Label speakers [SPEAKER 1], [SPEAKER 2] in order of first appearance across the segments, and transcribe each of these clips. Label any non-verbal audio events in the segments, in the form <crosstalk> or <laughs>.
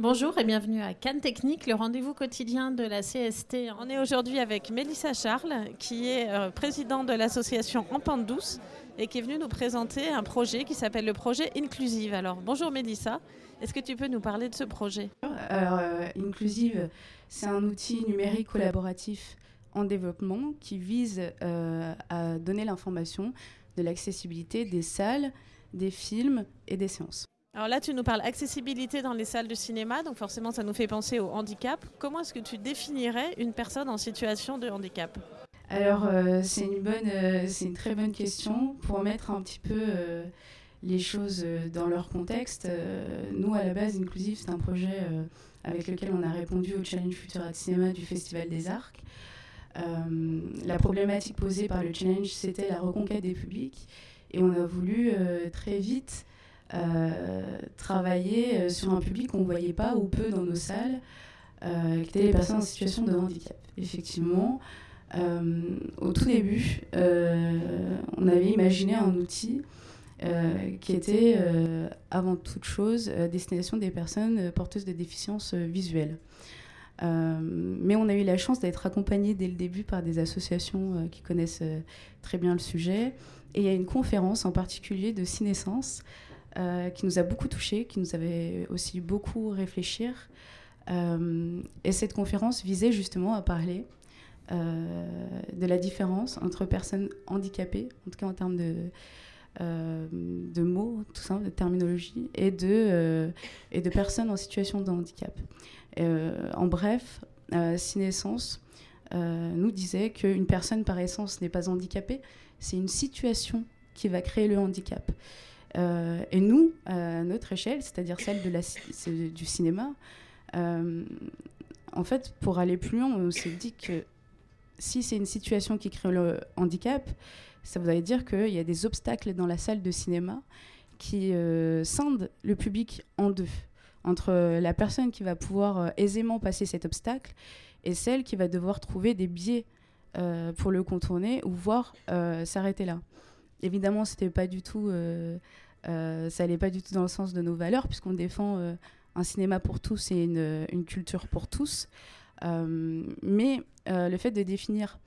[SPEAKER 1] Bonjour et bienvenue à Cannes Technique, le rendez-vous quotidien de la CST. On est aujourd'hui avec Mélissa Charles, qui est euh, présidente de l'association En Pente Douce et qui est venue nous présenter un projet qui s'appelle le projet Inclusive. Alors bonjour Mélissa, est-ce que tu peux nous parler de ce projet?
[SPEAKER 2] Alors euh, Inclusive, c'est un outil numérique collaboratif en développement qui vise euh, à donner l'information de l'accessibilité des salles, des films et des séances.
[SPEAKER 1] Alors là, tu nous parles accessibilité dans les salles de cinéma, donc forcément, ça nous fait penser au handicap. Comment est-ce que tu définirais une personne en situation de handicap?
[SPEAKER 2] Alors, euh, c'est une bonne, euh, c'est une très bonne question pour mettre un petit peu euh, les choses dans leur contexte. nous, à la base, Inclusive, c'est un projet avec lequel on a répondu au challenge Futura de cinéma du Festival des Arcs. la problématique posée par le challenge, c'était la reconquête des publics, et on a voulu très vite travailler euh, sur un public qu'on ne voyait pas ou peu dans nos salles, euh, qui étaient les personnes en situation de handicap. Effectivement, au tout début, on avait imaginé un outil qui était avant toute chose destination des personnes porteuses de déficiences visuelles. mais on a eu la chance d'être accompagné dès le début par des associations qui connaissent très bien le sujet. Et il y a une conférence en particulier de Cinescence euh, qui nous a beaucoup touchés, qui nous avait aussi beaucoup réfléchir. Euh, et cette conférence visait justement à parler euh, de la différence entre personnes handicapées, en tout cas en termes de, de mots, tout ça, de terminologie, et de, et de personnes en situation de handicap. en bref, Cinescence nous disait qu'une personne par essence n'est pas handicapée, c'est une situation qui va créer le handicap. Euh, et nous, à notre échelle, c'est-à-dire celle du cinéma, euh, en fait, pour aller plus loin, on s'est dit que si c'est une situation qui crée le handicap, ça voudrait dire qu'il y a des obstacles dans la salle de cinéma qui euh, scindent le public en deux, entre la personne qui va pouvoir aisément passer cet obstacle et celle qui va devoir trouver des biais pour le contourner ou voir s'arrêter là. Évidemment, c'était pas du tout, euh, euh, ça allait pas du tout dans le sens de nos valeurs, puisqu'on défend euh, un cinéma pour tous et une, une culture pour tous. mais le fait de définir,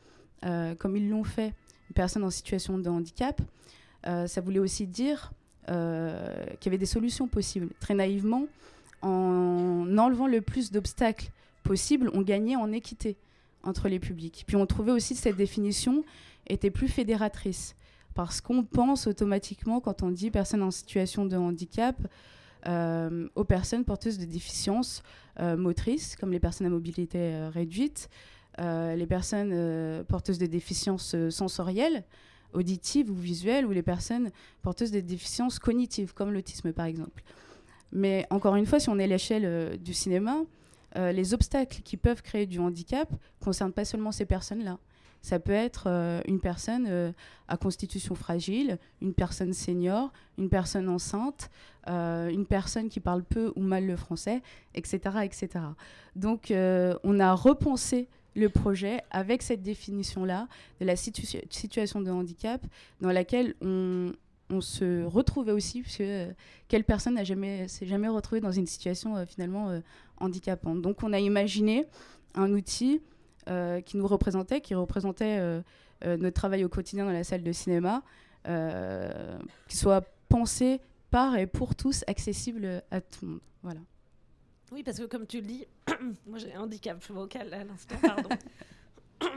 [SPEAKER 2] comme ils l'ont fait, une personne en situation de handicap, ça voulait aussi dire qu'il y avait des solutions possibles. Très naïvement, en enlevant le plus d'obstacles possibles, on gagnait en équité entre les publics. Puis on trouvait aussi que cette définition était plus fédératrice parce qu'on pense automatiquement, quand on dit personne en situation de handicap, euh, aux personnes porteuses de déficiences euh, motrices, comme les personnes à mobilité euh, réduite, les personnes porteuses de déficiences sensorielles, auditives ou visuelles, ou les personnes porteuses de déficiences cognitives, comme l'autisme par exemple. Mais encore une fois, si on est à l'échelle du cinéma, les obstacles qui peuvent créer du handicap ne concernent pas seulement ces personnes-là. Ça peut être euh, une personne euh, à constitution fragile, une personne senior, une personne enceinte, euh, une personne qui parle peu ou mal le français, etc. etc. Donc on a repensé le projet avec cette définition-là de la situation de handicap dans laquelle on, se retrouvait aussi, puisque quelle personne n'a jamais, s'est jamais retrouvée dans une situation finalement handicapante. Donc on a imaginé un outil euh, qui nous représentait, qui représentait euh, euh, notre travail au quotidien dans la salle de cinéma, qui soit pensé par et pour tous, accessible à tout le monde. Voilà.
[SPEAKER 1] Oui, parce que comme tu le dis, <coughs> moi j'ai un handicap vocal à l'instant, pardon. <coughs>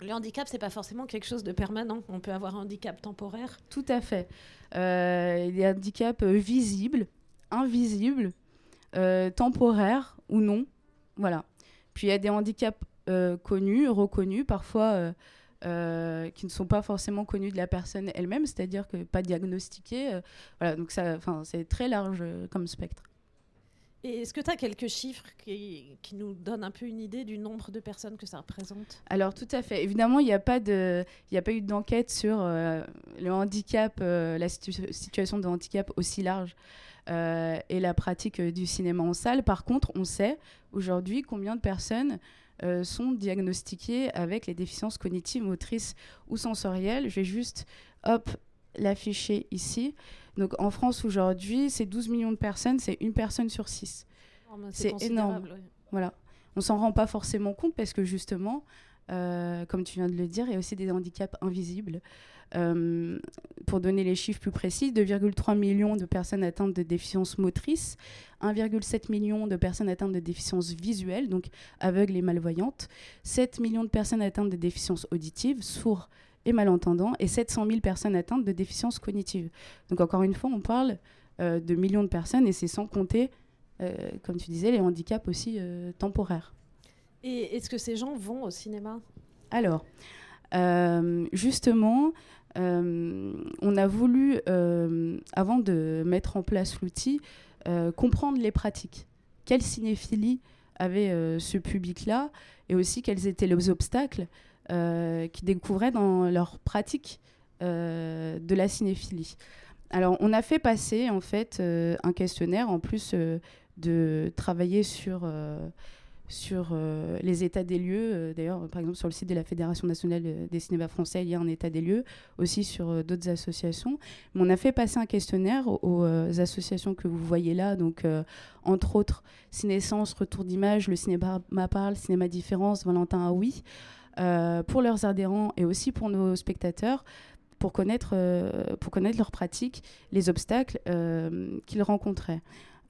[SPEAKER 1] le handicap, c'est pas forcément quelque chose de permanent. On peut avoir un handicap temporaire.
[SPEAKER 2] Tout à fait. Euh, il y a des handicaps visibles, invisibles, temporaires ou non. Voilà. Puis il y a des handicaps euh, connus, reconnus, parfois euh, euh, qui ne sont pas forcément connus de la personne elle-même, c'est-à-dire que pas diagnostiqués. voilà, donc ça, c'est très large comme spectre.
[SPEAKER 1] Et est-ce que tu as quelques chiffres qui, qui, nous donnent un peu une idée du nombre de personnes que ça représente?
[SPEAKER 2] Alors tout à fait. Évidemment, il n'y a, pas de, a pas eu d'enquête sur le handicap, la situation de handicap aussi large et la pratique du cinéma en salle. Par contre, on sait aujourd'hui combien de personnes euh, sont diagnostiqués avec les déficiences cognitives, motrices ou sensorielles. Je vais juste, hop, l'afficher ici. Donc en France aujourd'hui, c'est 12 millions de personnes, c'est une personne sur six c'est énorme. Voilà. On s'en rend pas forcément compte parce que justement, euh, comme tu viens de le dire, il y a aussi des handicaps invisibles. Euh, pour donner les chiffres plus précis, 2,3 millions de personnes atteintes de déficience motrice, 1,7 million de personnes atteintes de déficience visuelle, donc aveugles et malvoyantes, 7 millions de personnes atteintes de déficience auditive, sourds et malentendants, et 700 000 personnes atteintes de déficience cognitive. Donc encore une fois, on parle euh, de millions de personnes et c'est sans compter, comme tu disais, les handicaps aussi temporaires.
[SPEAKER 1] Et est-ce que ces gens vont au cinéma?
[SPEAKER 2] Alors, euh, justement, euh, on a voulu, euh, avant de mettre en place l'outil, comprendre les pratiques. Quelle cinéphilie avait ce public-là et aussi quels étaient les obstacles qu'ils découvraient dans leur pratique de la cinéphilie. Alors, on a fait passer en fait un questionnaire en plus de travailler sur sur euh, les états des lieux. Euh, d'ailleurs, par exemple, sur le site de la Fédération nationale des cinémas français, il y a un état des lieux, aussi sur euh, d'autres associations. Mais on a fait passer un questionnaire aux, associations que vous voyez là, donc entre autres Cinécence, Retour d'image, le Cinéma Parle, Cinéma Différence, Valentin Aoui, pour leurs adhérents et aussi pour nos spectateurs, pour connaître, pour connaître leurs pratiques, les obstacles qu'ils rencontraient.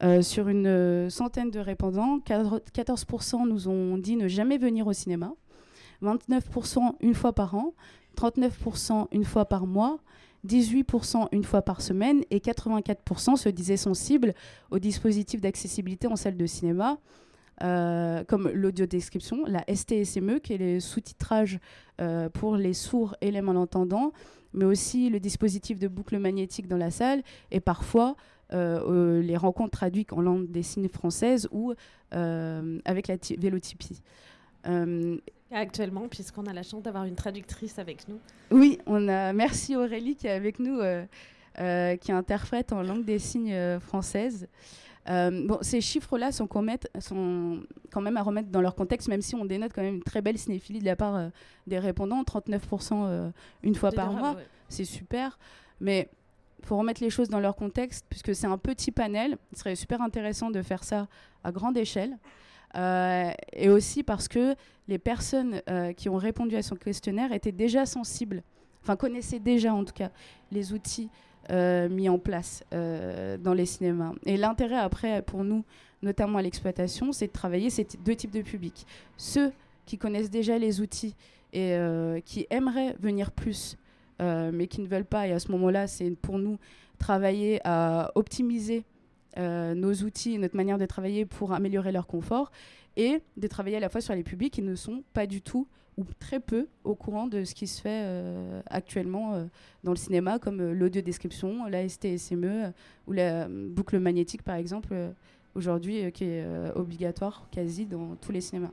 [SPEAKER 2] Euh, sur une euh, centaine de répondants, 14% nous ont dit ne jamais venir au cinéma, 29% une fois par an, 39% une fois par mois, 18% une fois par semaine et 84% se disaient sensibles aux dispositifs d'accessibilité en salle de cinéma, euh, comme l'audio-description, la STSME, qui est le sous-titrage pour les sourds et les malentendants, mais aussi le dispositif de boucle magnétique dans la salle et parfois euh, les rencontres traduites en langue des signes française ou euh, avec la vélotypie.
[SPEAKER 1] Euh, actuellement, puisqu'on a la chance d'avoir une traductrice avec nous.
[SPEAKER 2] Oui, on a. Merci Aurélie qui est avec nous, qui interprète en langue des signes française. bon, ces chiffres-là sont, sont, quand même à remettre dans leur contexte, même si on dénote quand même une très belle cinéphilie de la part des répondants, 39% une fois par mois, c'est super. Mais faut remettre les choses dans leur contexte, puisque c'est un petit panel. Il serait super intéressant de faire ça à grande échelle. Euh, et aussi parce que les personnes euh, qui ont répondu à son questionnaire étaient déjà sensibles, enfin connaissaient déjà en tout cas les outils euh, mis en place dans les cinémas. Et l'intérêt après pour nous, notamment à l'exploitation, c'est de travailler ces deux types de publics. Ceux qui connaissent déjà les outils et qui aimeraient venir plus mais qui ne veulent pas. Et à ce moment-là, c'est pour nous travailler à optimiser euh, nos outils notre manière de travailler pour améliorer leur confort et de travailler à la fois sur les publics qui ne sont pas du tout ou très peu au courant de ce qui se fait euh, actuellement dans le cinéma, comme l'audio-description, la STSME ou la boucle magnétique, par exemple, aujourd'hui, qui est obligatoire quasi dans tous les cinémas.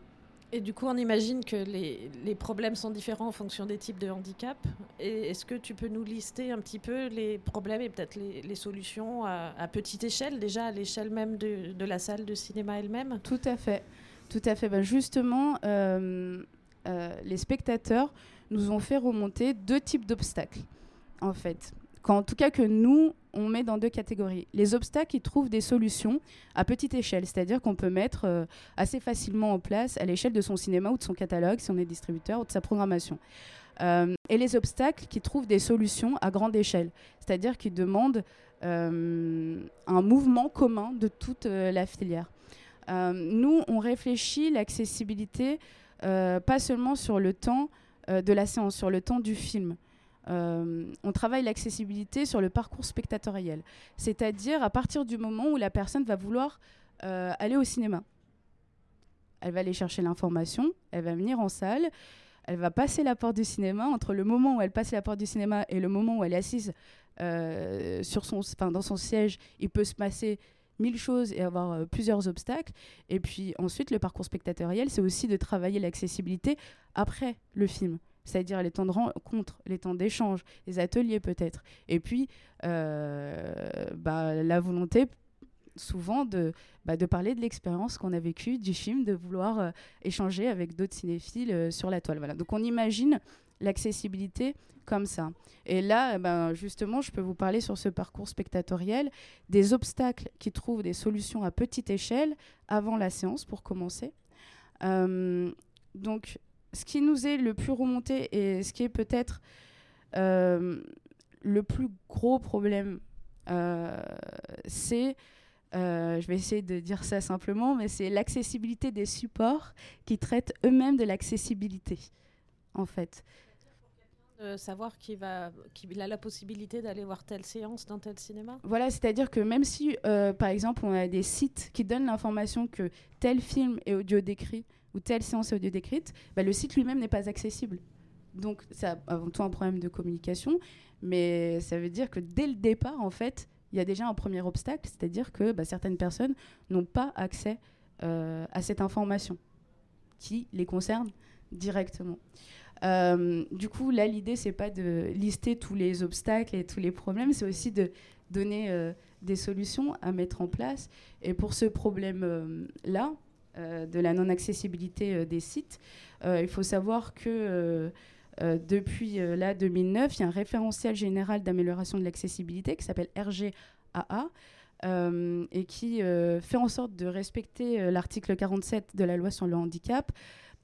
[SPEAKER 1] Et du coup, on imagine que les, les, problèmes sont différents en fonction des types de handicap. Est-ce que tu peux nous lister un petit peu les problèmes et peut-être les, solutions à, petite échelle, déjà à l'échelle même de, de, la salle de cinéma elle-même?
[SPEAKER 2] Tout à fait. Tout à fait. Ben justement, euh, euh, les spectateurs nous ont fait remonter deux types d'obstacles, en fait en tout cas que nous, on met dans deux catégories. Les obstacles, ils trouvent des solutions à petite échelle, c'est-à-dire qu'on peut mettre euh, assez facilement en place à l'échelle de son cinéma ou de son catalogue, si on est distributeur, ou de sa programmation. Euh, et les obstacles qui trouvent des solutions à grande échelle, c'est-à-dire qui demandent euh, un mouvement commun de toute la filière. nous, on réfléchit l'accessibilité pas seulement sur le temps de la séance, sur le temps du film. Euh, on travaille l'accessibilité sur le parcours spectatoriel, c'est-à-dire à partir du moment où la personne va vouloir euh, aller au cinéma. Elle va aller chercher l'information, elle va venir en salle, elle va passer la porte du cinéma. Entre le moment où elle passe la porte du cinéma et le moment où elle est assise euh, dans son siège, il peut se passer mille choses et avoir plusieurs obstacles. Et puis ensuite, le parcours spectatoriel, c'est aussi de travailler l'accessibilité après le film c'est-à-dire les temps de rencontre, les temps d'échange, les ateliers peut-être. Et puis, euh, bah, la volonté souvent de, bah, de parler de l'expérience qu'on a vécue du film, de vouloir euh, échanger avec d'autres cinéphiles euh, sur la toile. Voilà. Donc on imagine l'accessibilité comme ça. Et là, eh ben, justement, je peux vous parler sur ce parcours spectatoriel des obstacles qui trouvent des solutions à petite échelle avant la séance pour commencer. Donc, ce qui nous est le plus remonté et ce qui est peut-être euh, le plus gros problème, euh, c'est, je vais essayer de dire ça simplement, mais c'est l'accessibilité des supports qui traitent eux-mêmes de l'accessibilité, en fait
[SPEAKER 1] de savoir qu'il va, qu'il a la possibilité d'aller voir telle séance dans tel cinéma
[SPEAKER 2] Voilà, c'est-à-dire que même si, euh, par exemple, on a des sites qui donnent l'information que tel film est audio décrit ou telle séance est audio décrite, bah, le site lui-même n'est pas accessible. Donc, c'est avant tout un problème de communication, mais ça veut dire que dès le départ, en fait, il y a déjà un premier obstacle, c'est-à-dire que bah, certaines personnes n'ont pas accès euh, à cette information qui les concerne directement. Euh, du coup, là, l'idée, c'est pas de lister tous les obstacles et tous les problèmes, c'est aussi de donner euh, des solutions à mettre en place. Et pour ce problème-là, euh, de la non-accessibilité des sites, il faut savoir que depuis là 2009, il y a un référentiel général d'amélioration de l'accessibilité qui s'appelle RGAA. et qui fait en sorte de respecter l'article 47 de la loi sur le handicap,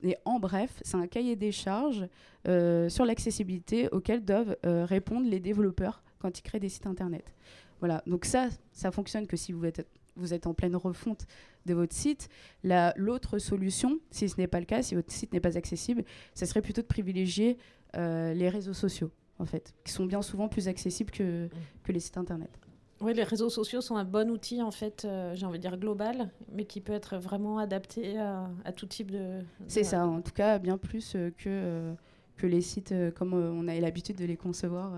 [SPEAKER 2] et en bref, c'est un cahier des charges euh, sur l'accessibilité auquel doivent euh, répondre les développeurs quand ils créent des sites internet. Voilà, donc ça, ça fonctionne que si vous êtes, vous êtes en pleine refonte de votre site. L'autre solution, si ce n'est pas le cas, si votre site n'est pas accessible, ce serait plutôt de privilégier euh, les réseaux sociaux, en fait, qui sont bien souvent plus accessibles que, que les sites internet.
[SPEAKER 1] Oui, les réseaux sociaux sont un bon outil, en fait, euh, j'ai envie de dire global, mais qui peut être vraiment adapté à, tout type de.
[SPEAKER 2] C'est ça, en tout cas, bien plus euh, que, euh, que les sites comme on avait l'habitude de les concevoir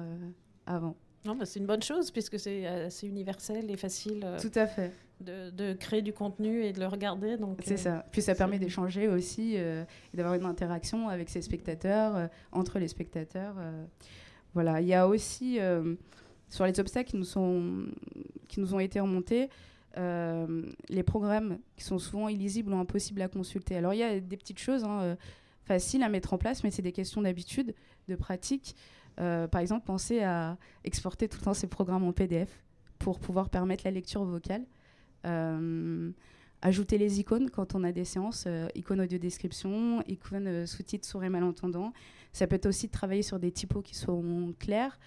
[SPEAKER 2] avant.
[SPEAKER 1] Non, bah, c'est une bonne chose, puisque c'est assez universel et facile.
[SPEAKER 2] tout à fait.
[SPEAKER 1] De, de, créer du contenu et de le regarder.
[SPEAKER 2] C'est ça. Puis ça permet d'échanger aussi et d'avoir une interaction avec ses spectateurs, entre les spectateurs. voilà. Il y a aussi sur les obstacles qui nous, sont, qui nous ont été remontés, euh, les programmes qui sont souvent illisibles ou impossibles à consulter. Alors il y a des petites choses hein, euh, faciles à mettre en place, mais c'est des questions d'habitude, de pratique. Euh, par exemple, pensez à exporter tout le temps ces programmes en PDF pour pouvoir permettre la lecture vocale. ajouter les icônes quand on a des séances, icônes audio description, icônes sous-titres sourds malentendants. Ça peut être aussi de travailler sur des typos qui sont clairs.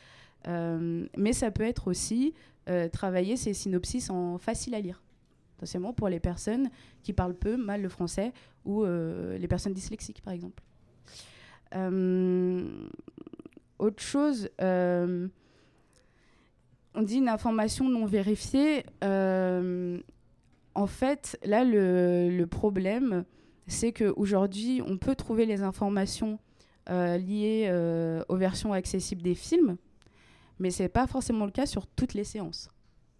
[SPEAKER 2] Euh, mais ça peut être aussi euh, travailler ces synopsis en facile à lire, essentiellement pour les personnes qui parlent peu, mal le français, ou euh, les personnes dyslexiques, par exemple. autre chose, on dit une information non vérifiée. en fait, là, le, le problème, c'est qu'aujourd'hui, on peut trouver les informations liées aux versions accessibles des films, mais ce n'est pas forcément le cas sur toutes les séances.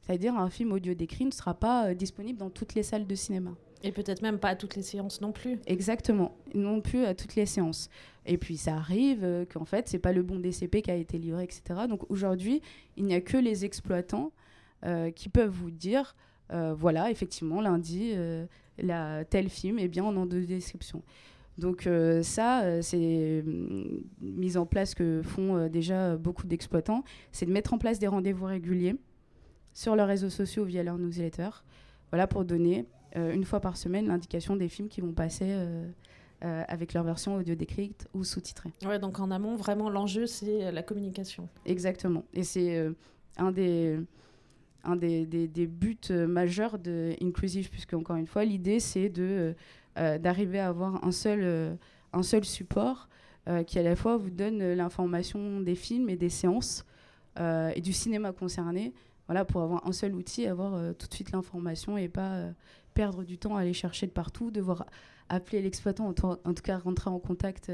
[SPEAKER 2] C'est-à-dire un film audio décrit ne sera pas euh, disponible dans toutes les salles de cinéma.
[SPEAKER 1] Et peut-être même pas à toutes les séances non plus.
[SPEAKER 2] Exactement, non plus à toutes les séances. Et puis ça arrive euh, qu'en fait, c'est pas le bon DCP qui a été livré, etc. Donc aujourd'hui, il n'y a que les exploitants euh, qui peuvent vous dire, voilà, effectivement, lundi, la, tel film est bien en deux description. Donc euh, ça, euh, c'est une mm, mise en place que font euh, déjà beaucoup d'exploitants, c'est de mettre en place des rendez-vous réguliers sur leurs réseaux sociaux via leur newsletter, voilà pour donner une fois par semaine l'indication des films qui vont passer avec leur version audio décrite ou sous-titrée.
[SPEAKER 1] Ouais, donc en amont, vraiment l'enjeu c'est la communication.
[SPEAKER 2] Exactement, et c'est un des un des, des, des, buts majeurs de Inclusive, puisque encore une fois, l'idée c'est de euh, d'arriver à avoir un seul, euh, un seul support euh, qui à la fois vous donne l'information des films et des séances et du cinéma concerné voilà, pour avoir un seul outil, avoir tout de suite l'information et pas perdre du temps à aller chercher de partout, devoir appeler l'exploitant, en, en, tout cas rentrer en contact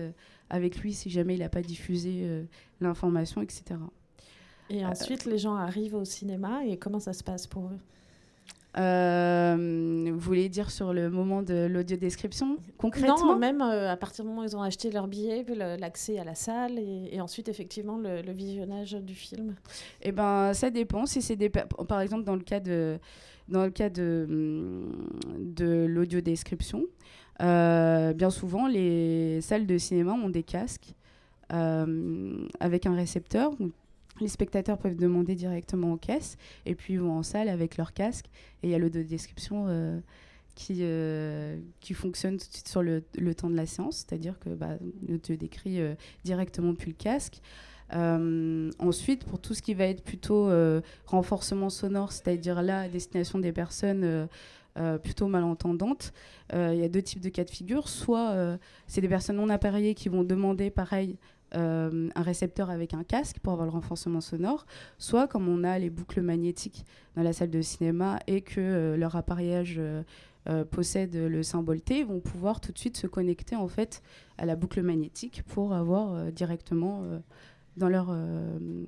[SPEAKER 2] avec lui si jamais il n'a pas diffusé l'information, etc.
[SPEAKER 1] Et ensuite, les gens arrivent au cinéma et comment ça se passe pour eux?
[SPEAKER 2] Euh, vous voulez dire sur le moment de l'audio description concrètement
[SPEAKER 1] Non, même euh, à partir du moment où ils ont acheté leur billet, l'accès à la salle et, ensuite effectivement le, visionnage du film.
[SPEAKER 2] Eh ben, ça dépend. Si c'est des, par exemple dans le cas de dans le cas de de l'audio description, euh, bien souvent les salles de cinéma ont des casques. avec un récepteur. Les spectateurs peuvent demander directement aux caisses et puis ils vont en salle avec leur casque et il y a le de description qui, euh, qui fonctionne tout de suite sur le, le temps de la séance, c'est-à-dire que bah, ne te décrit euh, directement plus le casque. Euh, ensuite, pour tout ce qui va être plutôt renforcement sonore, c'est-à-dire la destination des personnes plutôt malentendantes, il y a deux types de cas de figure. Soit c'est des personnes non appareillées qui vont demander, pareil, un récepteur avec un casque pour avoir le renforcement sonore, soit comme on a les boucles magnétiques dans la salle de cinéma et que leur appareillage euh, possèdent le symbole T vont pouvoir tout de suite se connecter en fait à la boucle magnétique pour avoir euh, directement euh, dans, leur,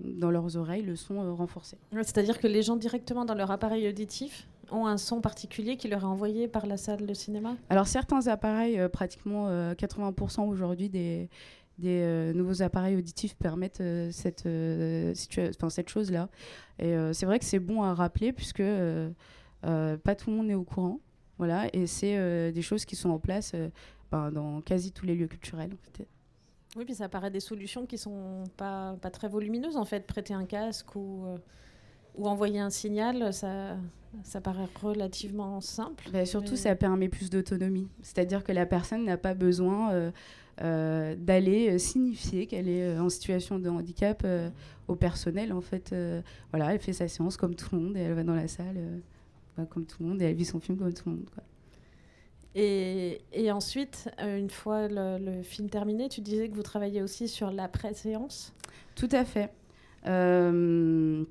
[SPEAKER 2] dans leurs oreilles le son renforcé.
[SPEAKER 1] C'est-à-dire que les gens directement dans leur appareil auditif ont un son particulier qui leur est envoyé par la salle de cinéma?
[SPEAKER 2] Alors certains appareils, pratiquement 80% aujourd'hui des, des nouveaux appareils auditifs permettent cette, cette chose-là. Et c'est vrai que c'est bon à rappeler puisque pas tout le monde est au courant. Voilà, et c'est euh, des choses qui sont en place euh, ben, dans quasi tous les lieux culturels.
[SPEAKER 1] Oui, puis ça paraît des solutions qui sont pas, pas très volumineuses en fait. Prêter un casque ou, euh, ou envoyer un signal, ça, ça paraît relativement simple.
[SPEAKER 2] Bah, surtout, ça permet plus d'autonomie. C'est-à-dire que la personne n'a pas besoin d'aller signifier qu'elle est en situation de handicap au personnel. En fait, voilà, elle fait sa séance comme tout le monde et elle va dans la salle comme tout le monde et elle vit son film comme tout le monde. Quoi.
[SPEAKER 1] Et, et, ensuite, euh, une fois le, film terminé, tu disais que vous travailliez aussi sur l'après-séance?
[SPEAKER 2] Tout à fait. Euh,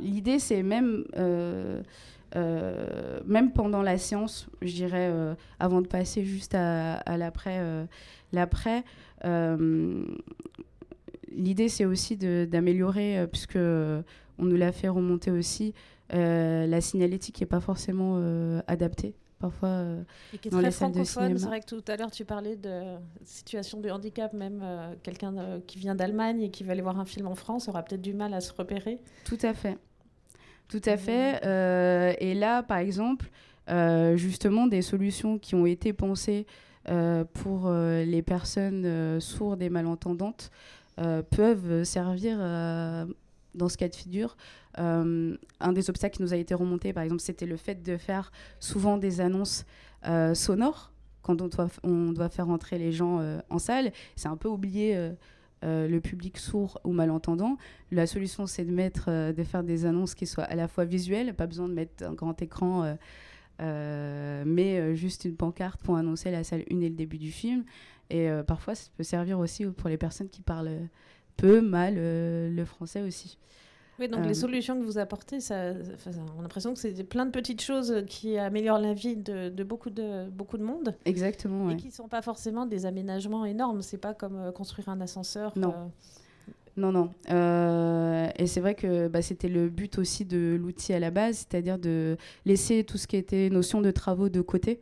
[SPEAKER 2] l'idée, c'est même, euh, même pendant la séance, je dirais, avant de passer juste à, à l'après, l'après l'idée, c'est aussi d'améliorer, puisque on nous l'a fait remonter aussi, euh, la signalétique n'est pas forcément euh, adaptée parfois euh, dans les salles de cinéma.
[SPEAKER 1] C'est vrai que tout à l'heure tu parlais de situation de handicap, même quelqu'un qui vient d'Allemagne et qui va aller voir un film en France aura peut-être du mal à se repérer.
[SPEAKER 2] Tout à fait. Tout à fait. et là, par exemple, justement, des solutions qui ont été pensées pour les personnes sourdes et malentendantes peuvent servir dans ce cas de figure. Euh, un des obstacles qui nous a été remonté, par exemple, c'était le fait de faire souvent des annonces euh, sonores quand on doit, faire entrer les gens euh, en salle. C'est un peu oublié le public sourd ou malentendant. La solution, c'est de, mettre, de faire des annonces qui soient à la fois visuelles, pas besoin de mettre un grand écran. mais juste une pancarte pour annoncer la salle 1 et le début du film. Et parfois, ça peut servir aussi pour les personnes qui parlent peu mal euh, le français aussi.
[SPEAKER 1] Oui, donc les euh, solutions que vous apportez, ça, on a l'impression que c'est plein de petites choses qui améliorent la vie de, beaucoup, de, beaucoup de monde.
[SPEAKER 2] Exactement.
[SPEAKER 1] Et qui ne sont pas forcément des aménagements énormes. C'est pas comme euh, construire un ascenseur.
[SPEAKER 2] Non. Non, non. et c'est vrai que bah, c'était le but aussi de l'outil à la base, c'est-à-dire de laisser tout ce qui était notion de travaux de côté.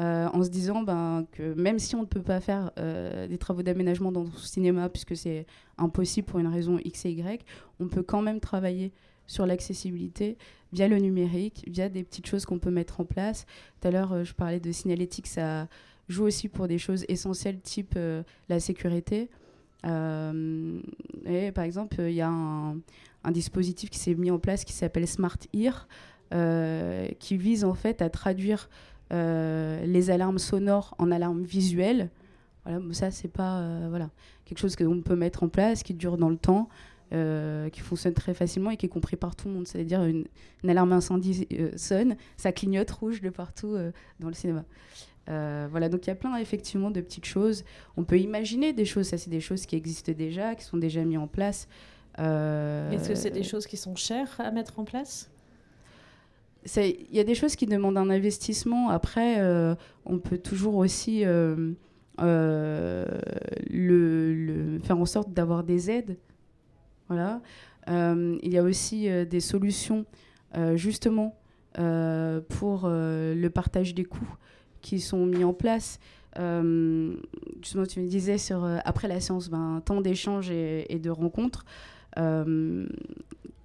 [SPEAKER 2] Euh, en se disant ben, que même si on ne peut pas faire euh, des travaux d'aménagement dans le cinéma, puisque c'est impossible pour une raison X et Y, on peut quand même travailler sur l'accessibilité via le numérique, via des petites choses qu'on peut mettre en place. Tout à l'heure, euh, je parlais de signalétique, ça joue aussi pour des choses essentielles type la sécurité. et par exemple, il y a un, un, dispositif qui s'est mis en place qui s'appelle Smart Ear, qui vise en fait à traduire les alarmes sonores en alarmes visuelles. Voilà, ça, c'est pas euh, voilà, quelque chose qu'on peut mettre en place, qui dure dans le temps, euh, qui fonctionne très facilement et qui est compris par tout le monde. C'est-à-dire, une, alarme incendie sonne, ça clignote rouge de partout dans le cinéma. voilà, donc il y a plein effectivement de petites choses. On peut imaginer des choses, ça c'est des choses qui existent déjà, qui sont déjà mises en place.
[SPEAKER 1] Est-ce que c'est des choses qui sont chères à mettre en place?
[SPEAKER 2] Il y a des choses qui demandent un investissement. Après, euh, on peut toujours aussi euh, euh, le, faire en sorte d'avoir des aides. Voilà. il y a aussi des solutions, justement, pour le partage des coûts qui sont mis en place. justement, tu me disais après la séance, ben, temps d'échanges et, et, de rencontres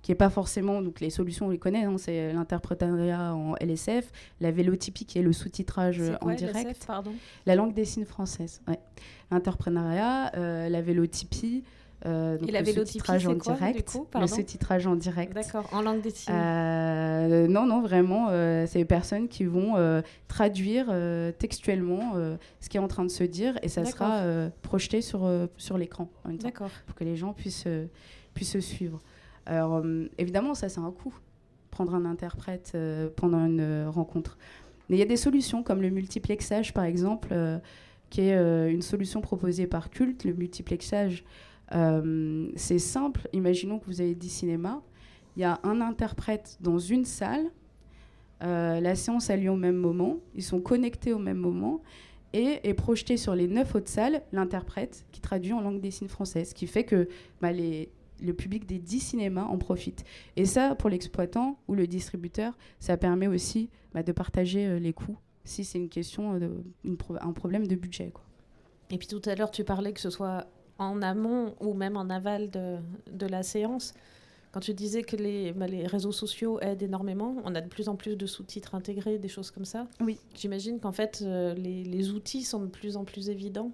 [SPEAKER 2] qui est pas forcément donc les solutions on les connaît, hein, c'est l'interprétariat en LSF, la vélotypie qui est le sous-titrage en direct,
[SPEAKER 1] pardon?
[SPEAKER 2] La langue des signes française, ouais. l'interprénariat, la vélotypie.
[SPEAKER 1] Euh, et la vélotypie, c'est quoi, direct, coup
[SPEAKER 2] Le sous-titrage en direct.
[SPEAKER 1] D'accord, en langue des signes.
[SPEAKER 2] Euh, non, non, vraiment, euh, c'est les personnes qui vont traduire textuellement ce qui est en train de se dire et ça sera projeté sur, sur l'écran.
[SPEAKER 1] D'accord.
[SPEAKER 2] Pour que les gens puissent, puissent suivre. Alors, évidemment, ça, c'est un coût, prendre un interprète pendant une rencontre. Mais il y a des solutions comme le multiplexage, par exemple, qui est une solution proposée par Culte, le multiplexage. Euh, c'est simple, imaginons que vous avez dit cinéma, il y a un interprète dans une salle, euh, la séance a lieu au même moment, ils sont connectés au même moment, et est projeté sur les neuf autres salles l'interprète qui traduit en langue des signes française, ce qui fait que bah, les, le public des dix cinémas en profite. Et ça, pour l'exploitant ou le distributeur, ça permet aussi bah, de partager euh, les coûts si c'est une question, de, un problème de budget. Quoi.
[SPEAKER 1] Et puis tout à l'heure, tu parlais que ce soit en amont ou même en aval de, de la séance. Quand tu disais que les, bah, les, réseaux sociaux aident énormément, on a de plus en plus de sous-titres intégrés, des choses comme ça.
[SPEAKER 2] Oui.
[SPEAKER 1] J'imagine qu'en fait, euh, les, les, outils sont de plus en plus évidents.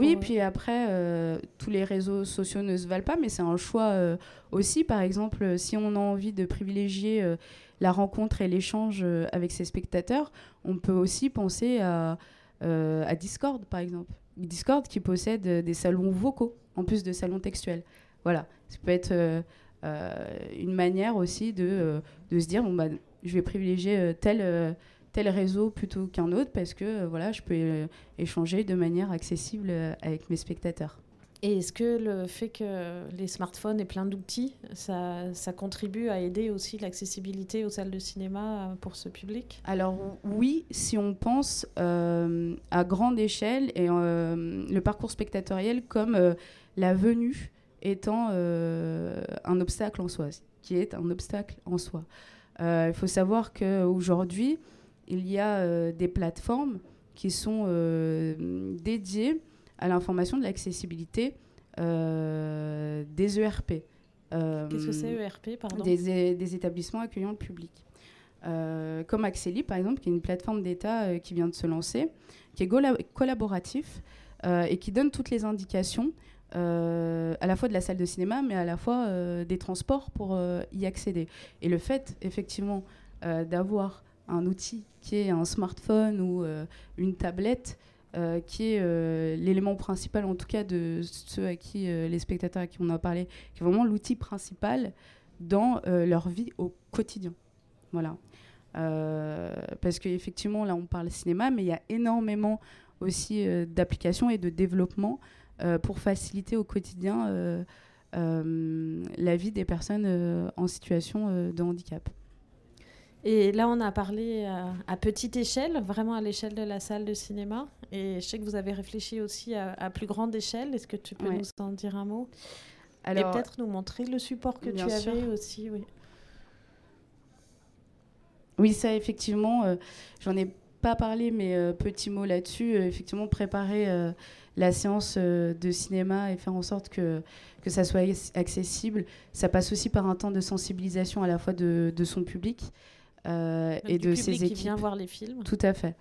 [SPEAKER 2] Oui, puis après, euh, tous les réseaux sociaux ne se valent pas, mais c'est un choix euh, aussi. Par exemple, si on a envie de privilégier la rencontre et l'échange avec ses spectateurs, on peut aussi penser à, à Discord, par exemple. Discord qui possède euh, des salons vocaux en plus de salons textuels. Voilà, ça peut être euh, euh, une manière aussi de, de se dire bon, bah, je vais privilégier tel, tel réseau plutôt qu'un autre parce que voilà, je peux échanger de manière accessible avec mes spectateurs.
[SPEAKER 1] Et est-ce que le fait que les smartphones aient plein d'outils, ça, ça, contribue à aider aussi l'accessibilité aux salles de cinéma pour ce public?
[SPEAKER 2] Alors oui, si on pense euh, à grande échelle et euh, le parcours spectatoriel comme euh, la venue étant un obstacle en soi, qui est un obstacle en soi. Il faut savoir qu'aujourd'hui, il y a des plateformes qui sont dédiées à l'information de l'accessibilité euh, des ERP.
[SPEAKER 1] Euh, Qu'est-ce que c'est ERP pardon?
[SPEAKER 2] des, établissements accueillant le public. Euh, comme Axeli, par exemple, qui est une plateforme d'État qui vient de se lancer, qui est collaboratif et qui donne toutes les indications à la fois de la salle de cinéma, mais à la fois des transports pour y accéder. Et le fait, effectivement, d'avoir un outil qui est un smartphone ou une tablette euh, qui est euh, l'élément principal, en tout cas de ceux à qui, euh, les spectateurs à qui on a parlé, qui est vraiment l'outil principal dans leur vie au quotidien. Voilà. parce qu'effectivement, là, on parle cinéma, mais il y a énormément aussi d'applications et de développement pour faciliter au quotidien la vie des personnes en situation de handicap.
[SPEAKER 1] Et là, on a parlé à, petite échelle, vraiment à l'échelle de la salle de cinéma. Et je sais que vous avez réfléchi aussi à, plus grande échelle. Est-ce que tu peux nous en dire un mot Alors, Et peut-être nous montrer le support que tu avais aussi. Oui.
[SPEAKER 2] oui, ça, effectivement, euh, j'en ai pas parlé, mais euh, petit mot là-dessus. Euh, effectivement, préparer la séance de cinéma et faire en sorte que, que ça soit accessible, ça passe aussi par un temps de sensibilisation à la fois de, de son public.
[SPEAKER 1] Euh, et de ses équipes. qui vient voir les films.
[SPEAKER 2] Tout à fait.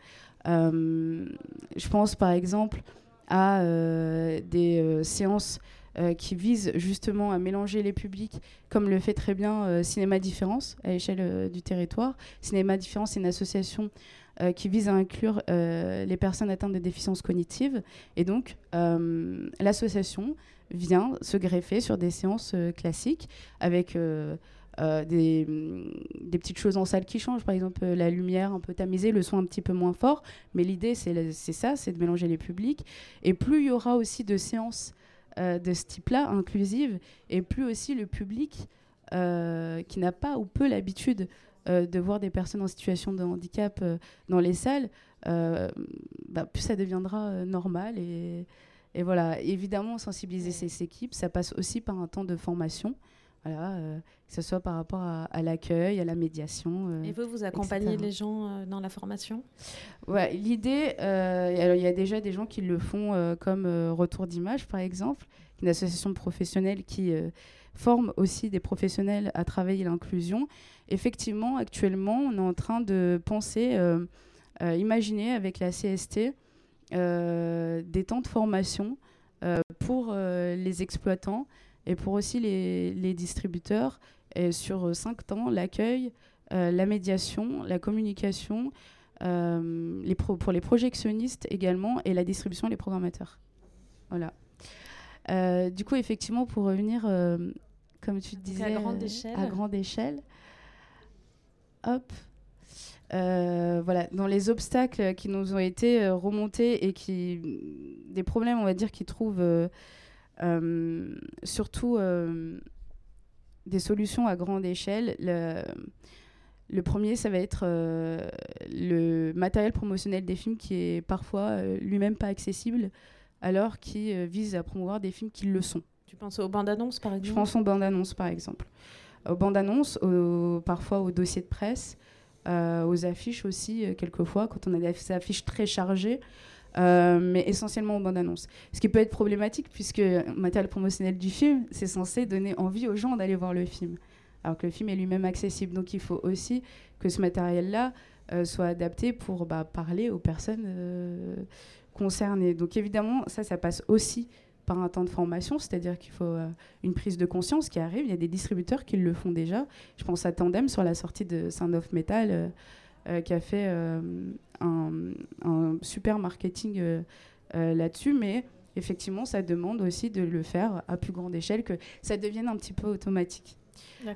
[SPEAKER 2] Euh, je pense par exemple à euh, des séances qui visent justement à mélanger les publics, comme le fait très bien Cinéma Différence à l'échelle du territoire. Cinéma Différence, c'est une association qui vise à inclure les personnes atteintes de déficiences cognitives. Et donc, l'association vient se greffer sur des séances classiques avec euh, des, des, petites choses en salle qui changent, par exemple euh, la lumière un peu tamisée, le son un petit peu moins fort. Mais l'idée, c'est ça, c'est de mélanger les publics. Et plus il y aura aussi de séances euh, de ce type-là, inclusives, et plus aussi le public qui n'a pas ou peu l'habitude de voir des personnes en situation de handicap dans les salles, bah, plus ça deviendra normal. Et, et, voilà, évidemment, sensibiliser ces équipes, ça passe aussi par un temps de formation. Voilà, euh, que ce soit par rapport à, l'accueil, à la médiation.
[SPEAKER 1] Euh, et vous, vous accompagnez les gens euh, dans la formation?
[SPEAKER 2] Ouais, l'idée, alors il y a déjà des gens qui le font comme Retour d'image, par exemple, une association professionnelle qui forme aussi des professionnels à travailler l'inclusion. Effectivement, actuellement, on est en train de penser, imaginer avec la CST des temps de formation pour les exploitants et pour aussi les, les distributeurs et sur cinq temps, l'accueil, la médiation, la communication, euh, les pour les projectionnistes également, et la distribution et les programmateurs. Voilà. Euh, du coup, effectivement, pour revenir, euh, comme tu disais, à
[SPEAKER 1] grande échelle.
[SPEAKER 2] À grande échelle. Hop. voilà, dans les obstacles qui nous ont été remontés et qui, des problèmes, on va dire, qui trouvent surtout des solutions à grande échelle. Le, le premier, ça va être euh, le matériel promotionnel des films qui est parfois euh, lui-même pas accessible, alors qui euh, vise à promouvoir des films qui le sont.
[SPEAKER 1] Tu penses aux bandes annonces par exemple?
[SPEAKER 2] Je pense aux bandes annonces par exemple. Aux bandes annonces, parfois aux dossiers de presse, aux affiches aussi, quelquefois, quand on a des affiches très chargées. Mais essentiellement aux bandes annonces. Ce qui peut être problématique puisque le matériel promotionnel du film, c'est censé donner envie aux gens d'aller voir le film alors que le film est lui-même accessible. Donc il faut aussi que ce matériel-là euh, soit adapté pour bah, parler aux personnes euh, concernées. Donc évidemment, ça, ça passe aussi par un temps de formation, c'est-à-dire qu'il faut euh, une prise de conscience qui arrive. Il y a des distributeurs qui le font déjà. Je pense à Tandem sur la sortie de Sound of Metal, qui a fait un, un, super marketing là-dessus, mais effectivement, ça demande aussi de le faire à plus grande échelle, que ça devienne un petit peu automatique.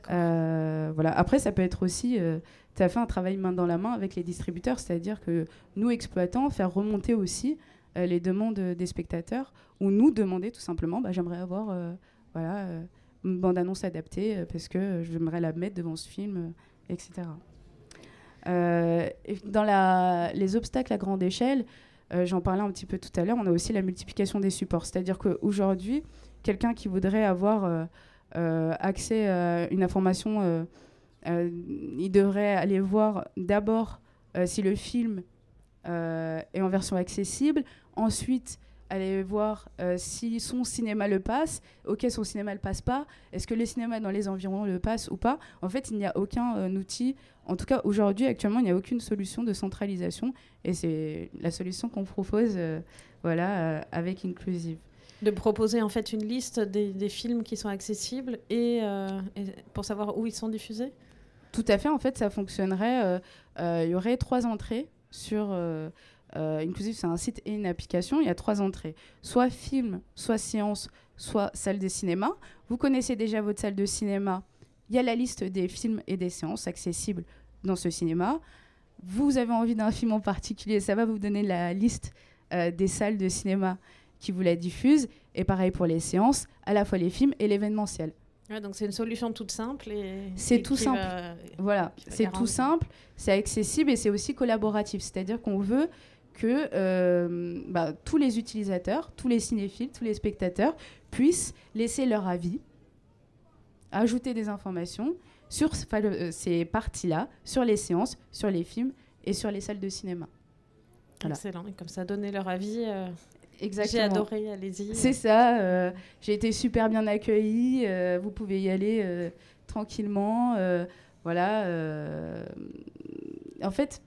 [SPEAKER 2] Euh, voilà. Après, ça peut être aussi, euh, tu as fait un travail main dans la main avec les distributeurs, c'est-à-dire que nous, exploitants, faire remonter aussi euh, les demandes des spectateurs, ou nous demander tout simplement, bah, j'aimerais avoir voilà, une bande-annonce adaptée parce que j'aimerais la mettre devant ce film, etc. dans la, les obstacles à grande échelle, j'en parlais un petit peu tout à l'heure, on a aussi la multiplication des supports. C'est-à-dire qu'aujourd'hui, quelqu'un qui voudrait avoir euh, accès à une information, euh, euh, il devrait aller voir d'abord si le film est en version accessible, ensuite aller voir si son cinéma le passe. Ok, son cinéma ne le passe pas. Est-ce que les cinémas dans les environs le passent ou pas? En fait, il n'y a aucun outil. En tout cas, aujourd'hui, actuellement, il n'y a aucune solution de centralisation. Et c'est la solution qu'on propose voilà, avec Inclusive.
[SPEAKER 1] De proposer en fait une liste des, films qui sont accessibles euh, et, pour savoir où ils sont diffusés?
[SPEAKER 2] Tout à fait, en fait, ça fonctionnerait. Euh, euh, il y aurait trois entrées sur. Inclusive, c'est un site et une application. Il y a trois entrées soit film, soit séance, soit salle de cinéma. Vous connaissez déjà votre salle de cinéma. Il y a la liste des films et des séances accessibles dans ce cinéma. Vous avez envie d'un film en particulier, ça va vous donner la liste des salles de cinéma qui vous la diffuse. Et pareil pour les séances, à la fois les films et l'événementiel.
[SPEAKER 1] donc c'est une solution toute simple.
[SPEAKER 2] C'est tout simple. voilà, c'est tout simple, c'est accessible et c'est aussi collaboratif. C'est-à-dire qu'on veut que euh, bah, tous les utilisateurs, tous les cinéphiles, tous les spectateurs puissent laisser leur avis, ajouter des informations sur euh, ces parties-là, sur les séances, sur les films et sur les salles de cinéma.
[SPEAKER 1] Excellent. Et comme ça, donner leur avis euh,
[SPEAKER 2] Exactement.
[SPEAKER 1] J'ai adoré, allez-y.
[SPEAKER 2] C'est ça. Euh, j'ai été super bien accueillie. Euh, vous pouvez y aller euh, tranquillement. voilà. en fait,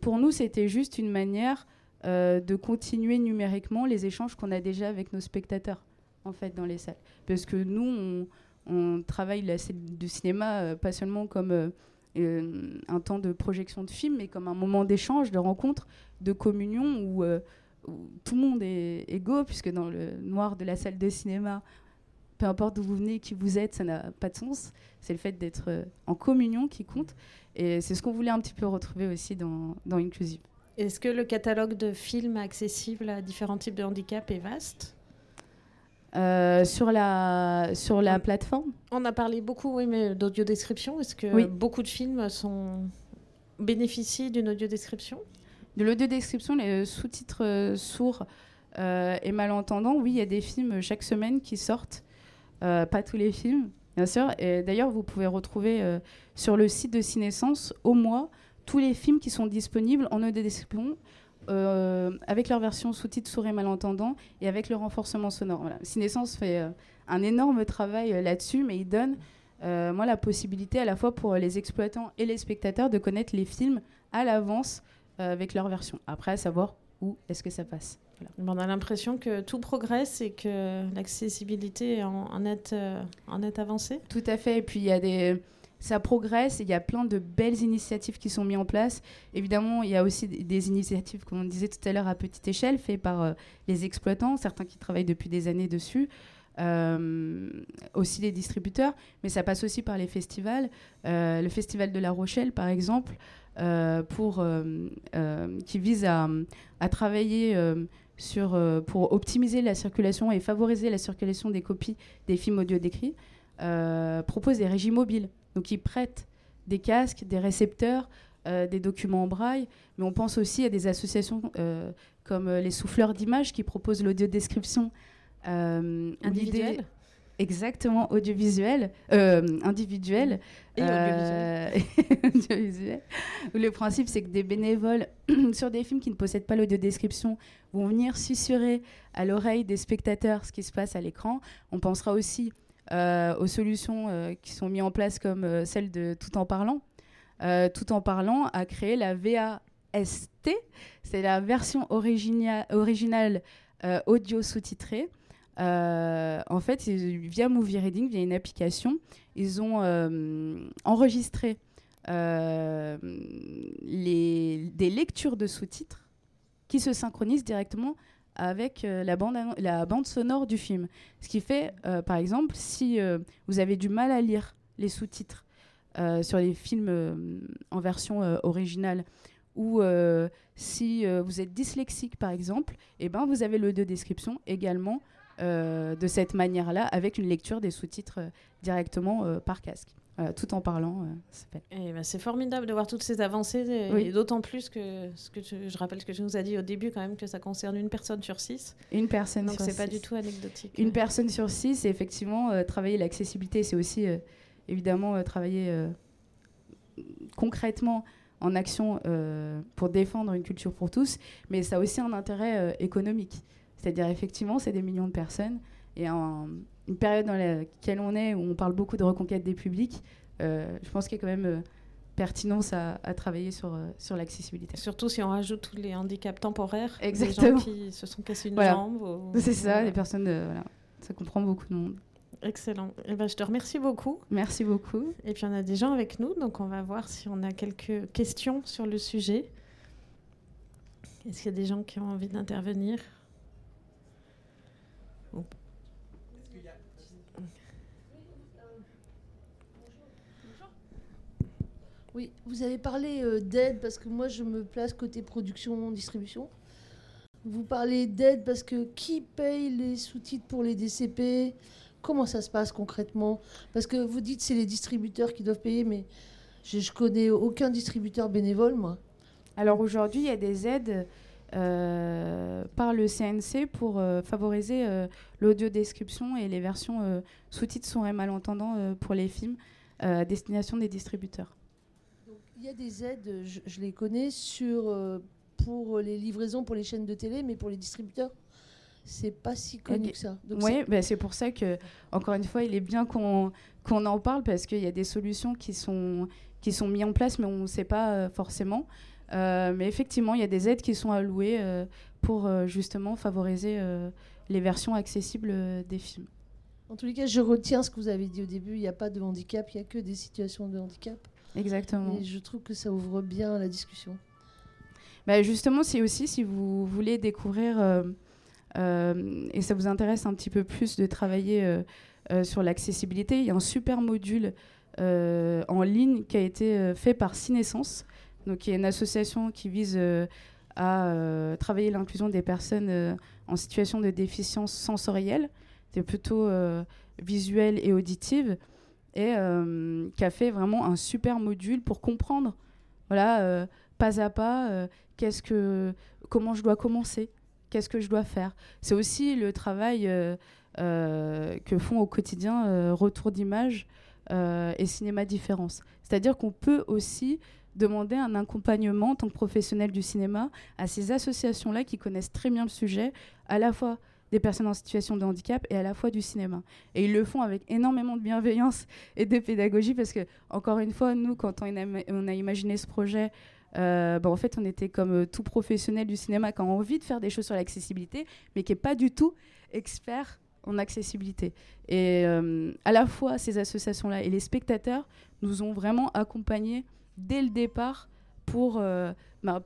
[SPEAKER 2] pour nous, c'était juste une manière de continuer numériquement les échanges qu'on a déjà avec nos spectateurs, en fait, dans les salles. Parce que nous, on, travaille la du cinéma pas seulement comme un temps de projection de film, mais comme un moment d'échange, de rencontre, de communion où tout le monde est égaux, puisque dans le noir de la salle de cinéma, peu importe d'où vous venez, qui vous êtes, ça n'a pas de sens. C'est le fait d'être euh, en communion qui compte. Et c'est ce qu'on voulait un petit peu retrouver aussi dans, dans Inclusive.
[SPEAKER 1] Est-ce que le catalogue de films accessibles à différents types de handicap est vaste?
[SPEAKER 2] Euh, sur la, sur la plateforme?
[SPEAKER 1] On a parlé beaucoup, oui, mais d'audio-description. Est-ce que beaucoup de films sont... bénéficient d'une audio-description?
[SPEAKER 2] De l'audio-description, les sous-titres euh, sourds euh, et malentendants, oui, il y a des films chaque semaine qui sortent. Euh, pas tous les films, bien sûr. Et d'ailleurs, vous pouvez retrouver sur le site de Cinescence au mois tous les films qui sont disponibles en audio-description avec leur version sous-titres sourds et malentendants et avec le renforcement sonore. Voilà. Cinescence fait un énorme travail là-dessus, mais il donne moi la possibilité à la fois pour les exploitants et les spectateurs de connaître les films à l'avance avec leur version. Après, à savoir où est-ce que ça passe.
[SPEAKER 1] On a l'impression que tout progresse et que l'accessibilité en, en, est, euh, en est avancée.
[SPEAKER 2] Tout à fait. Et puis, il y a des ça progresse, il y a plein de belles initiatives qui sont mises en place. Évidemment, il y a aussi des initiatives, comme on disait tout à l'heure, à petite échelle, faites par euh, les exploitants, certains qui travaillent depuis des années dessus, euh, aussi les distributeurs, mais ça passe aussi par les festivals. le Festival de La Rochelle, par exemple, pour, qui vise à, à travailler sur, euh, pour optimiser la circulation et favoriser la circulation des copies des films audio décrits, euh, propose des régies mobiles. Donc ils prêtent des casques, des récepteurs, euh, des documents en braille, mais on pense aussi à des associations comme les souffleurs d'images qui proposent l'audio-description
[SPEAKER 1] individuelle?
[SPEAKER 2] Exactement, audiovisuel, euh, individuel.
[SPEAKER 1] Et euh, <laughs>
[SPEAKER 2] audiovisuel. Le principe, c'est que des bénévoles <clears throat> sur des films qui ne possèdent pas l'audio-description vont venir susurrer à l'oreille des spectateurs ce qui se passe à l'écran. On pensera aussi euh, aux solutions qui sont mises en place comme celle de Tout en parlant. Tout en parlant a créé la VAST, c'est la version originale audio sous-titrée. Euh, en fait, via Movie Reading, via une application, ils ont euh, enregistré euh, des lectures de sous-titres qui se synchronisent directement avec la, bande, la bande sonore du film. Ce qui fait, par exemple, si vous avez du mal à lire les sous-titres sur les films en version originale, ou si vous êtes dyslexique, par exemple, et eh ben, vous avez le de description également euh, de cette manière-là, avec une lecture des sous-titres euh, directement euh, par casque. tout en parlant.
[SPEAKER 1] Eh ben, c'est formidable de voir toutes ces avancées, et, d'autant plus que, ce que je rappelle ce que tu nous as dit au début, quand même, que ça concerne une personne sur six.
[SPEAKER 2] Une personne
[SPEAKER 1] Donc, c'est pas du tout anecdotique.
[SPEAKER 2] Une personne sur six, et effectivement, travailler l'accessibilité, c'est aussi évidemment travailler concrètement en action pour défendre une culture pour tous, mais ça a aussi un intérêt économique. C'est-à-dire, effectivement, c'est des millions de personnes. Et en une période dans laquelle on est, où on parle beaucoup de reconquête des publics, euh, je pense qu'il y a quand même euh, pertinence à, travailler sur, euh, sur l'accessibilité.
[SPEAKER 1] Surtout si on rajoute tous les handicaps temporaires,
[SPEAKER 2] Exactement.
[SPEAKER 1] des gens qui se sont cassés une jambe.
[SPEAKER 2] C'est ça, les personnes, voilà. ça comprend beaucoup de monde.
[SPEAKER 1] Excellent. Eh ben, je te remercie beaucoup.
[SPEAKER 2] Merci beaucoup.
[SPEAKER 1] Et puis on a des gens avec nous, donc on va voir si on a quelques questions sur le sujet. Est-ce qu'il y a des gens qui ont envie d'intervenir?
[SPEAKER 3] Oui, vous avez parlé euh, d'aide parce que moi je me place côté production, distribution. Vous parlez d'aide parce que qui paye les sous-titres pour les DCP Comment ça se passe concrètement? Parce que vous dites c'est les distributeurs qui doivent payer, mais je, je connais aucun distributeur bénévole, moi.
[SPEAKER 2] Alors aujourd'hui, il y a des aides euh, par le CNC pour euh, favoriser euh, l'audio-description et les versions sous-titres sont et malentendants pour les films à destination des distributeurs.
[SPEAKER 3] il y a des aides, je, les connais, sur, pour les livraisons pour les chaînes de télé, mais pour les distributeurs c'est pas si connu que ça.
[SPEAKER 2] Oui, bah, c'est pour ça que, encore une fois, il est bien qu'on en parle parce qu'il y a des solutions qui sont, qui sont mises en place, mais on ne sait pas forcément. Euh, mais effectivement, il y a des aides qui sont allouées euh, pour euh, justement favoriser les versions accessibles des films.
[SPEAKER 3] En tous les cas, je retiens ce que vous avez dit au début. Il n'y a pas de handicap, il n'y a que des situations de handicap.
[SPEAKER 2] Exactement.
[SPEAKER 3] Et je trouve que ça ouvre bien la discussion.
[SPEAKER 2] Bah justement, c'est aussi si vous voulez découvrir et ça vous intéresse un petit peu plus de travailler sur l'accessibilité, il y a un super module en ligne qui a été fait par Cinescence donc, y a une association qui vise euh, à euh, travailler l'inclusion des personnes euh, en situation de déficience sensorielle, c'est plutôt visuelle et auditive, et qui a fait vraiment un super module pour comprendre, voilà, pas à pas, qu'est-ce que, comment je dois commencer, qu'est-ce que je dois faire. C'est aussi le travail que font au quotidien Retour d'image et Cinéma Différence. C'est-à-dire qu'on peut aussi demander un accompagnement en tant que professionnel du cinéma à ces associations-là qui connaissent très bien le sujet, à la fois des personnes en situation de handicap et à la fois du cinéma. Et ils le font avec énormément de bienveillance <laughs> et de pédagogie parce que, encore une fois, nous, quand on a, imaginé ce projet, euh, bah, en fait, on était comme euh, tout professionnel du cinéma qui a envie de faire des choses sur l'accessibilité, mais qui n'est pas du tout expert en accessibilité. Et euh, à la fois, ces associations-là et les spectateurs nous ont vraiment accompagnés dès le départ pour, bah,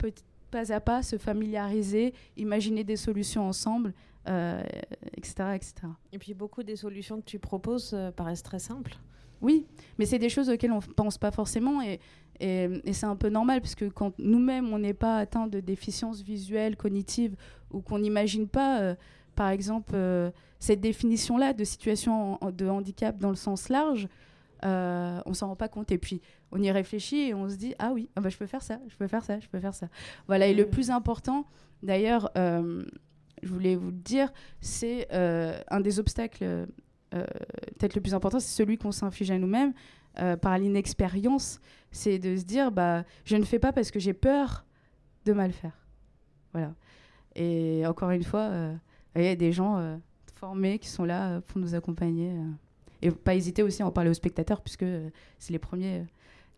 [SPEAKER 2] pas à pas, se familiariser, imaginer des solutions ensemble, etc., etc.
[SPEAKER 1] Et puis, beaucoup des solutions que tu proposes paraissent très simples.
[SPEAKER 2] Oui, mais c'est des choses auxquelles on ne pense pas forcément et, et, c'est un peu normal parce que quand nous-mêmes on n'est pas atteint de déficience visuelle, cognitive ou qu'on n'imagine pas, euh, par exemple, euh, cette définition-là de situation de handicap dans le sens large, euh, on s'en rend pas compte et puis on y réfléchit et on se dit ah oui, ah bah, je peux faire ça, je peux faire ça, je peux faire ça. Voilà et le plus important, d'ailleurs, je voulais vous le dire, c'est un des obstacles euh, peut-être le plus important, c'est celui qu'on s'inflige à nous-mêmes euh, par l'inexpérience. C'est de se dire, bah, je ne fais pas parce que j'ai peur de mal faire. Voilà. Et encore une fois, euh, il y a des gens formés qui sont là pour nous accompagner. Et pas hésiter aussi à en parler aux spectateurs, puisque c'est les premiers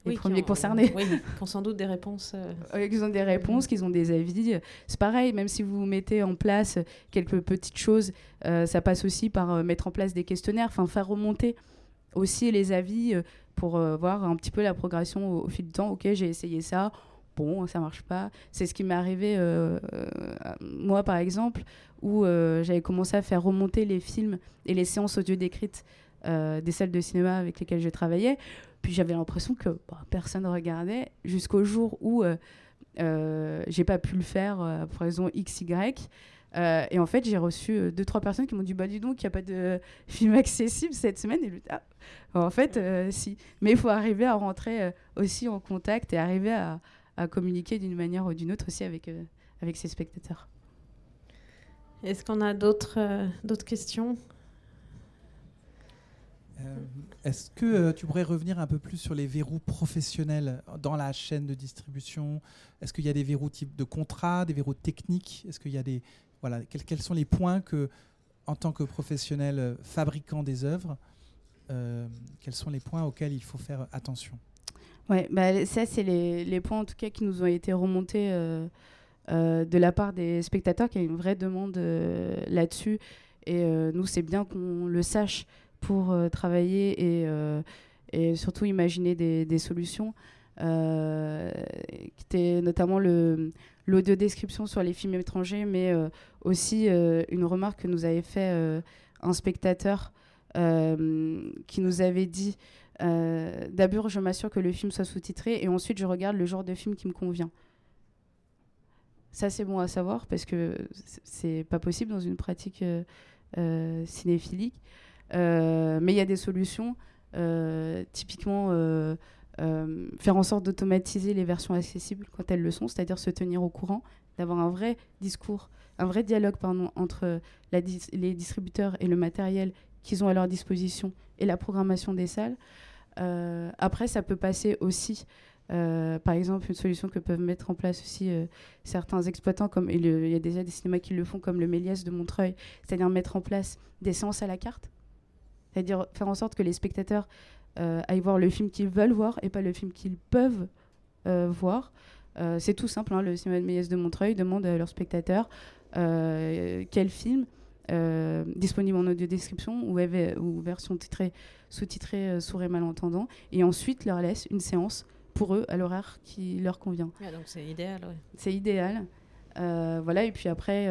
[SPEAKER 2] les premiers concernés.
[SPEAKER 1] Oui, qui ont sans doute des réponses.
[SPEAKER 2] Euh... <laughs> Ils ont des réponses, qu'ils ont des avis. C'est pareil, même si vous mettez en place quelques petites choses, euh, ça passe aussi par euh, mettre en place des questionnaires, enfin faire remonter aussi les avis euh, pour voir un petit peu la progression au, fil du temps. Ok, j'ai essayé ça, bon, ça marche pas. C'est ce qui m'est arrivé, moi par exemple, où j'avais commencé à faire remonter les films et les séances audio décrites des salles de cinéma avec lesquelles je travaillais puis j'avais l'impression que bah, personne ne regardait jusqu'au jour où euh, euh, j'ai pas pu le faire euh, pour raison X, Y. Euh, et en fait, j'ai reçu deux, trois personnes qui m'ont dit Bah, dis donc, il n'y a pas de <laughs> film accessible cette semaine. Et ah, en fait, si. Mais il faut arriver à rentrer aussi en contact et arriver à, à communiquer d'une manière ou d'une autre aussi avec, avec ses spectateurs.
[SPEAKER 1] Est-ce qu'on a d'autres d'autres questions?
[SPEAKER 4] euh, est-ce que euh, tu pourrais revenir un peu plus sur les verrous professionnels dans la chaîne de distribution? Est-ce qu'il y a des verrous type de contrat, des verrous techniques? Est-ce qu'il y a des voilà quels, sont les points que, en tant que professionnel euh, fabricant des œuvres, quels sont les points auxquels il faut faire attention?
[SPEAKER 2] Ouais, bah, ça c'est les, les, points en tout cas qui nous ont été remontés de la part des spectateurs, qui a une vraie demande là-dessus. Et nous, c'est bien qu'on le sache pour euh, travailler et, euh, et, surtout imaginer des, solutions. Euh, notamment l'audio description sur les films étrangers, mais aussi une remarque que nous avait fait un spectateur qui nous avait dit d'abord je m'assure que le film soit sous-titré et ensuite je regarde le genre de film qui me convient. Ça c'est bon à savoir parce que c'est pas possible dans une pratique cinéphilique. Euh, mais il y a des solutions, euh, typiquement euh, faire en sorte d'automatiser les versions accessibles quand elles le sont, c'est-à-dire se tenir au courant, d'avoir un vrai discours, un vrai dialogue entre les distributeurs et le matériel qu'ils ont à leur disposition et la programmation des salles. après, ça peut passer aussi par exemple, une solution que peuvent mettre en place aussi certains exploitants, comme il y a déjà des cinémas qui le font, comme le Méliès de Montreuil, c'est-à-dire mettre en place des séances à la carte. C'est-à-dire faire en sorte que les spectateurs euh, aillent voir le film qu'ils veulent voir et pas le film qu'ils peuvent euh, voir. Euh, c'est tout simple, hein, le cinéma de Méliès de Montreuil demande à leurs spectateurs quel film disponible en audio description ou, ou version titrée, sous-titrée sourd et malentendant, et ensuite leur laisse une séance pour eux à l'horaire qui leur convient.
[SPEAKER 1] donc c'est idéal.
[SPEAKER 2] C'est idéal. voilà, et puis après,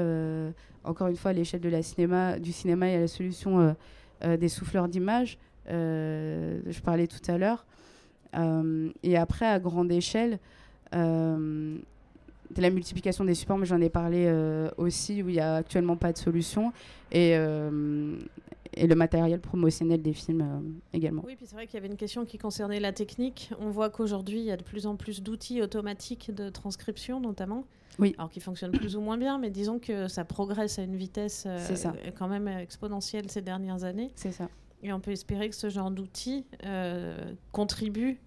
[SPEAKER 2] encore une fois, à l'échelle de la cinéma, du cinéma, il y a la solution des souffleurs d'images, euh, je parlais tout à l'heure. Euh, et après, à grande échelle, de la multiplication des supports, mais j'en ai parlé aussi, où il n'y a actuellement pas de solution. Et, et le matériel promotionnel des films également.
[SPEAKER 1] Oui, puis c'est vrai qu'il y avait une question qui concernait la technique. On voit qu'aujourd'hui, il y a de plus en plus d'outils automatiques de transcription, notamment.
[SPEAKER 2] Oui.
[SPEAKER 1] Alors qui fonctionnent plus ou moins bien, mais disons que ça progresse à une vitesse euh, quand même exponentielle ces dernières années.
[SPEAKER 2] C'est ça.
[SPEAKER 1] Et on peut espérer que ce genre d'outils euh, contribue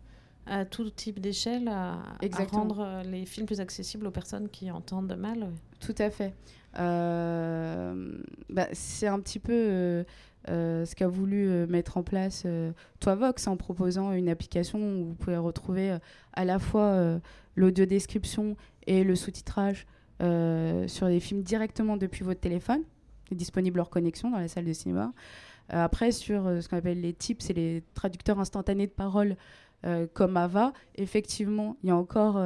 [SPEAKER 1] à tout type d'échelle à, rendre les films plus accessibles aux personnes qui entendent mal.
[SPEAKER 2] Tout à fait. Bah, c'est un petit peu euh, ce qu'a voulu euh, mettre en place euh, Toivox en proposant une application où vous pouvez retrouver à la fois l'audio description et le sous-titrage sur les films directement depuis votre téléphone, disponible hors connexion dans la salle de cinéma. après, sur ce qu'on appelle les tips et les traducteurs instantanés de parole comme Ava, effectivement, il y a encore,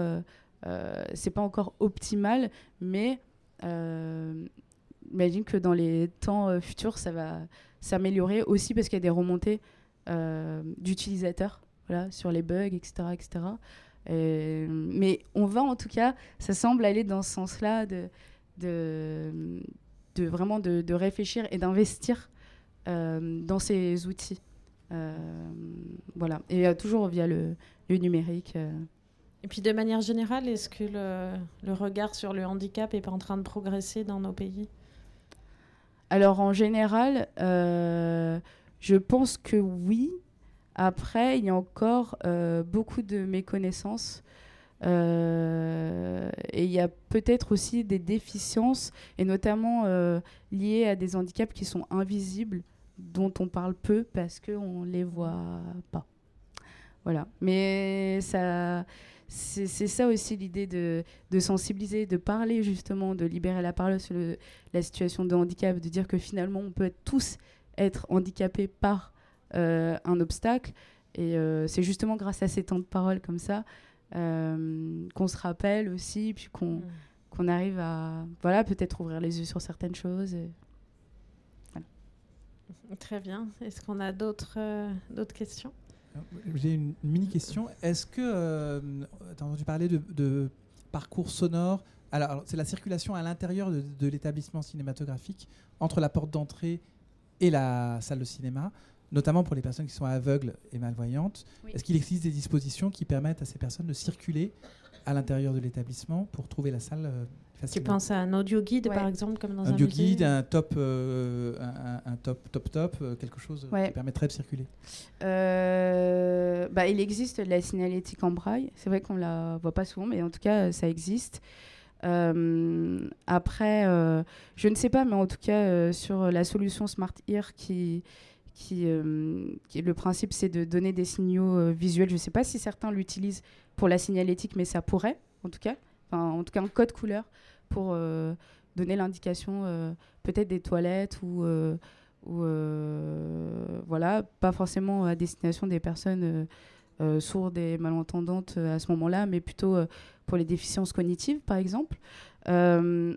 [SPEAKER 2] c'est pas encore optimal, mais imagine que dans les temps futurs, ça va s'améliorer aussi parce qu'il y a des remontées euh, d'utilisateurs voilà, sur les bugs, etc. etc. mais on va en tout cas, ça semble aller dans ce sens-là de, de, vraiment de, réfléchir et d'investir euh, dans ces outils. Euh, voilà, et toujours via le, numérique.
[SPEAKER 1] Et puis de manière générale, est-ce que le, le regard sur le handicap est pas en train de progresser dans nos pays?
[SPEAKER 2] Alors en général, euh, je pense que oui. Après, il y a encore euh, beaucoup de méconnaissances. Euh, et il y a peut-être aussi des déficiences, et notamment liées à des handicaps qui sont invisibles, dont on parle peu parce qu'on ne les voit pas. Voilà. Mais ça c'est ça aussi l'idée de, sensibiliser, de parler justement, de libérer la parole sur la situation de handicap, de dire que finalement on peut tous être handicapés par euh, un obstacle. Et euh, c'est justement grâce à ces temps de parole comme ça euh, qu'on se rappelle aussi, puis qu'on mm. arrive à voilà, peut-être ouvrir les yeux sur certaines choses.
[SPEAKER 1] Très bien. Est-ce qu'on a d'autres questions?
[SPEAKER 4] J'ai une mini question. Est-ce que euh, tu as entendu parler de, parcours sonore Alors, c'est la circulation à l'intérieur de, l'établissement cinématographique entre la porte d'entrée et la salle de cinéma, notamment pour les personnes qui sont aveugles et malvoyantes. Est-ce qu'il existe des dispositions qui permettent à ces personnes de circuler à l'intérieur de l'établissement pour trouver la salle euh,
[SPEAKER 1] tu penses à un audio guide, par exemple, comme dans un,
[SPEAKER 4] un audio guide, un top, euh, un, top, top, top, euh, quelque chose qui permettrait de circuler.
[SPEAKER 2] Euh, bah, il existe de la signalétique en braille. C'est vrai qu'on la voit pas souvent, mais en tout cas, ça existe. après, je ne sais pas, mais en tout cas, sur la solution Smart Ear qui, qui, qui le principe, c'est de donner des signaux visuels. Je ne sais pas si certains l'utilisent pour la signalétique, mais ça pourrait, en tout cas. Enfin, en tout cas, un code couleur pour euh, donner l'indication euh, peut-être des toilettes ou, euh, voilà, pas forcément à destination des personnes sourdes et malentendantes à ce moment-là, mais plutôt pour les déficiences cognitives, par exemple.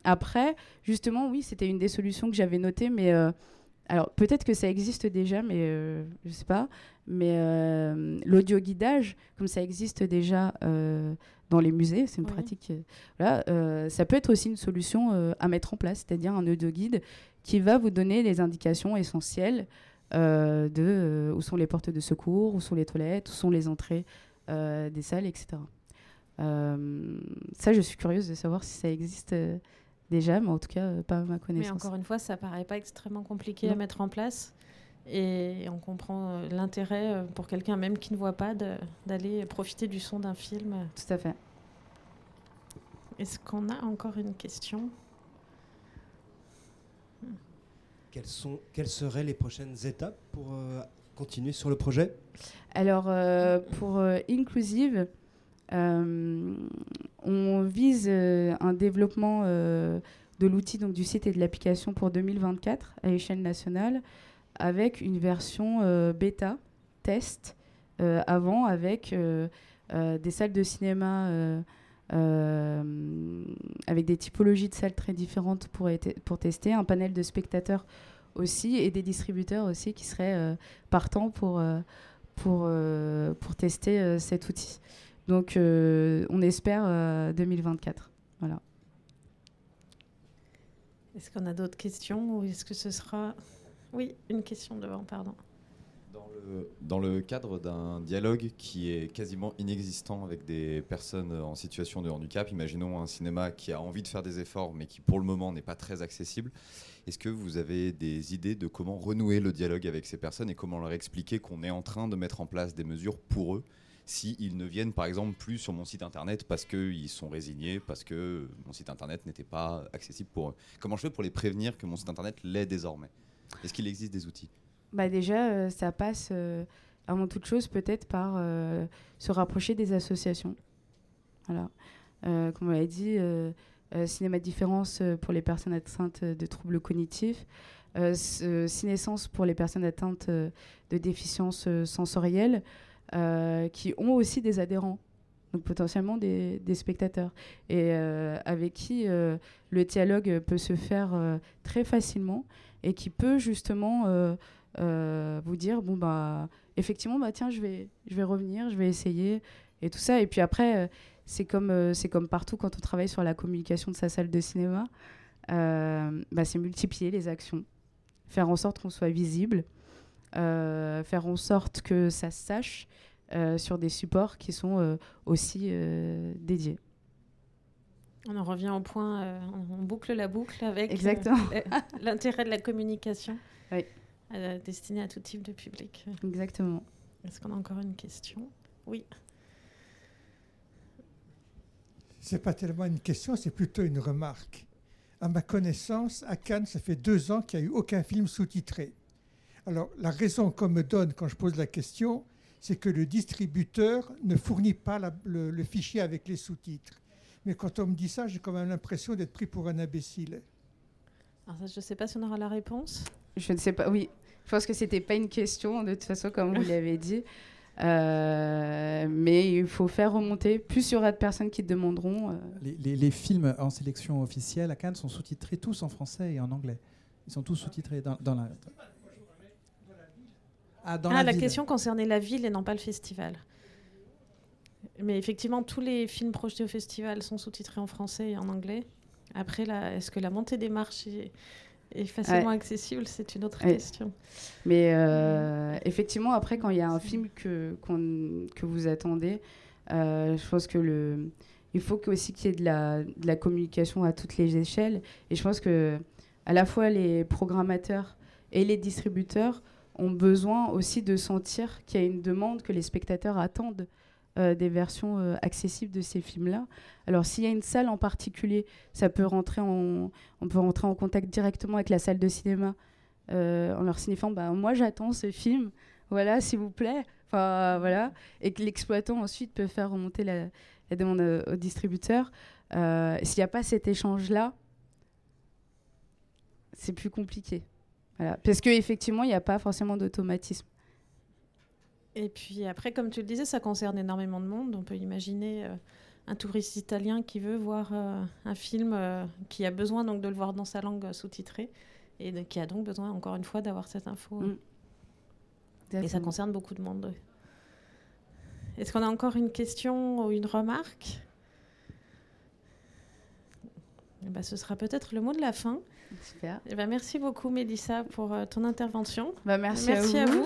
[SPEAKER 2] après, justement, oui, c'était une des solutions que j'avais notées, mais alors peut-être que ça existe déjà, mais je sais pas. Mais l'audio guidage, comme ça existe déjà dans les musées, c'est une pratique. Euh, voilà, euh, ça peut être aussi une solution euh, à mettre en place, c'est-à-dire un audio guide qui va vous donner les indications essentielles de où sont les portes de secours, où sont les toilettes, où sont les entrées des salles, etc. ça, je suis curieuse de savoir si ça existe déjà, mais en tout cas, pas à ma connaissance.
[SPEAKER 1] Mais encore une fois, ça paraît pas extrêmement compliqué à mettre en place. Et on comprend euh, l'intérêt euh, pour quelqu'un même qui ne voit pas d'aller profiter du son d'un film.
[SPEAKER 2] Tout à fait.
[SPEAKER 1] Est-ce qu'on a encore une question?
[SPEAKER 5] Quelles, sont, quelles seraient les prochaines étapes pour euh, continuer sur le projet?
[SPEAKER 2] Alors, pour Inclusive, on vise un développement de l'outil, donc du site et de l'application pour 2024 à l'échelle nationale avec une version euh, bêta, test, euh, avant, avec euh, des salles de cinéma. avec des typologies de salles très différentes pour, pour tester, un panel de spectateurs aussi et des distributeurs aussi qui seraient partants pour, pour, pour tester cet outil. Donc on espère 2024. Voilà.
[SPEAKER 1] Est-ce qu'on a d'autres questions ou est-ce que ce sera oui, une question devant, pardon.
[SPEAKER 6] Dans le, cadre d'un dialogue qui est quasiment inexistant avec des personnes en situation de handicap, imaginons un cinéma qui a envie de faire des efforts mais qui pour le moment n'est pas très accessible, est-ce que vous avez des idées de comment renouer le dialogue avec ces personnes et comment leur expliquer qu'on est en train de mettre en place des mesures pour eux s'ils ne viennent par exemple plus sur mon site internet parce qu'ils sont résignés, parce que mon site internet n'était pas accessible pour eux? Comment je fais pour les prévenir que mon site internet l'est désormais? Est-ce qu'il existe des outils?
[SPEAKER 2] Bah Déjà, euh, ça passe euh, avant toute chose peut-être par euh, se rapprocher des associations. Voilà. comme on l'a dit, Cinéma Différence pour les personnes atteintes de troubles cognitifs. Cinescence pour les personnes atteintes de déficience sensorielle, qui ont aussi des adhérents donc potentiellement des spectateurs, et avec qui le dialogue peut se faire très facilement et qui peut justement euh, vous dire bon bah effectivement bah tiens je vais je vais revenir je vais essayer et tout ça. Et puis après euh, c'est comme euh, c'est comme partout quand on travaille sur la communication de sa salle de cinéma bah, c'est multiplier les actions faire en sorte qu'on soit visible faire en sorte que ça se sache sur des supports qui sont aussi dédiés
[SPEAKER 1] on en revient au point, on boucle la boucle avec <laughs> l'intérêt de la communication.
[SPEAKER 2] Oui.
[SPEAKER 1] Euh, destinée à tout type de public.
[SPEAKER 2] Exactement.
[SPEAKER 1] Est-ce qu'on a encore une question? Oui.
[SPEAKER 7] C'est pas tellement une question, c'est plutôt une remarque. À ma connaissance, à Cannes, ça fait deux ans qu'il n'y a eu aucun film sous-titré. Alors, la raison qu'on me donne quand je pose la question, c'est que le distributeur ne fournit pas le, le, fichier avec les sous-titres. Mais quand on me dit ça, j'ai quand même l'impression d'être pris pour un imbécile.
[SPEAKER 1] Alors ça, je ne sais pas si on aura la réponse.
[SPEAKER 2] Je ne sais pas, oui. Je pense que c'était pas une question, de toute façon, comme vous l'avez dit. <laughs> Euh, mais il faut faire remonter. Plus il y aura de personnes qui demanderont. Euh.
[SPEAKER 4] Les, les, films en sélection officielle à Cannes sont sous-titrés tous en français et en anglais. Ils sont tous sous-titrés dans, dans, la.
[SPEAKER 1] Ah, dans ah, la, question concernait la ville et non pas le festival. Mais effectivement, tous les films projetés au festival sont sous-titrés en français et en anglais. Après, est-ce que la montée des marchés et facilement accessible, c'est une autre question.
[SPEAKER 2] Mais euh, effectivement, après, quand il y a un film que, que vous attendez, euh, je pense que le, il faut aussi qu'il y ait de la, de la communication à toutes les échelles. Et je pense que à la fois les programmateurs et les distributeurs ont besoin aussi de sentir qu'il y a une demande que les spectateurs attendent euh, des versions euh, accessibles de ces films-là. Alors s'il y a une salle en particulier, ça peut rentrer en, on peut rentrer en contact directement avec la salle de cinéma euh, en leur signifiant bah, moi j'attends ce film, voilà s'il vous plaît. Enfin voilà, et que l'exploitant ensuite peut faire remonter la, demande au distributeur. s'il n'y a pas cet échange-là, c'est plus compliqué. Voilà. Parce qu'effectivement, il n'y a pas forcément d'automatisme.
[SPEAKER 1] Et puis après, comme tu le disais, ça concerne énormément de monde. On peut imaginer euh, un touriste italien qui veut voir euh, un film, euh, qui a besoin donc de le voir dans sa langue sous-titrée, et qui a donc besoin, encore une fois, d'avoir cette info. Mm. Et ça concerne beaucoup de monde. Est-ce qu'on a encore une question ou une remarque? Eh ben, Ce sera peut-être le mot de la fin.
[SPEAKER 2] Super.
[SPEAKER 1] Eh ben, merci beaucoup, Mélissa, pour ton intervention.
[SPEAKER 2] Bah, merci, à vous.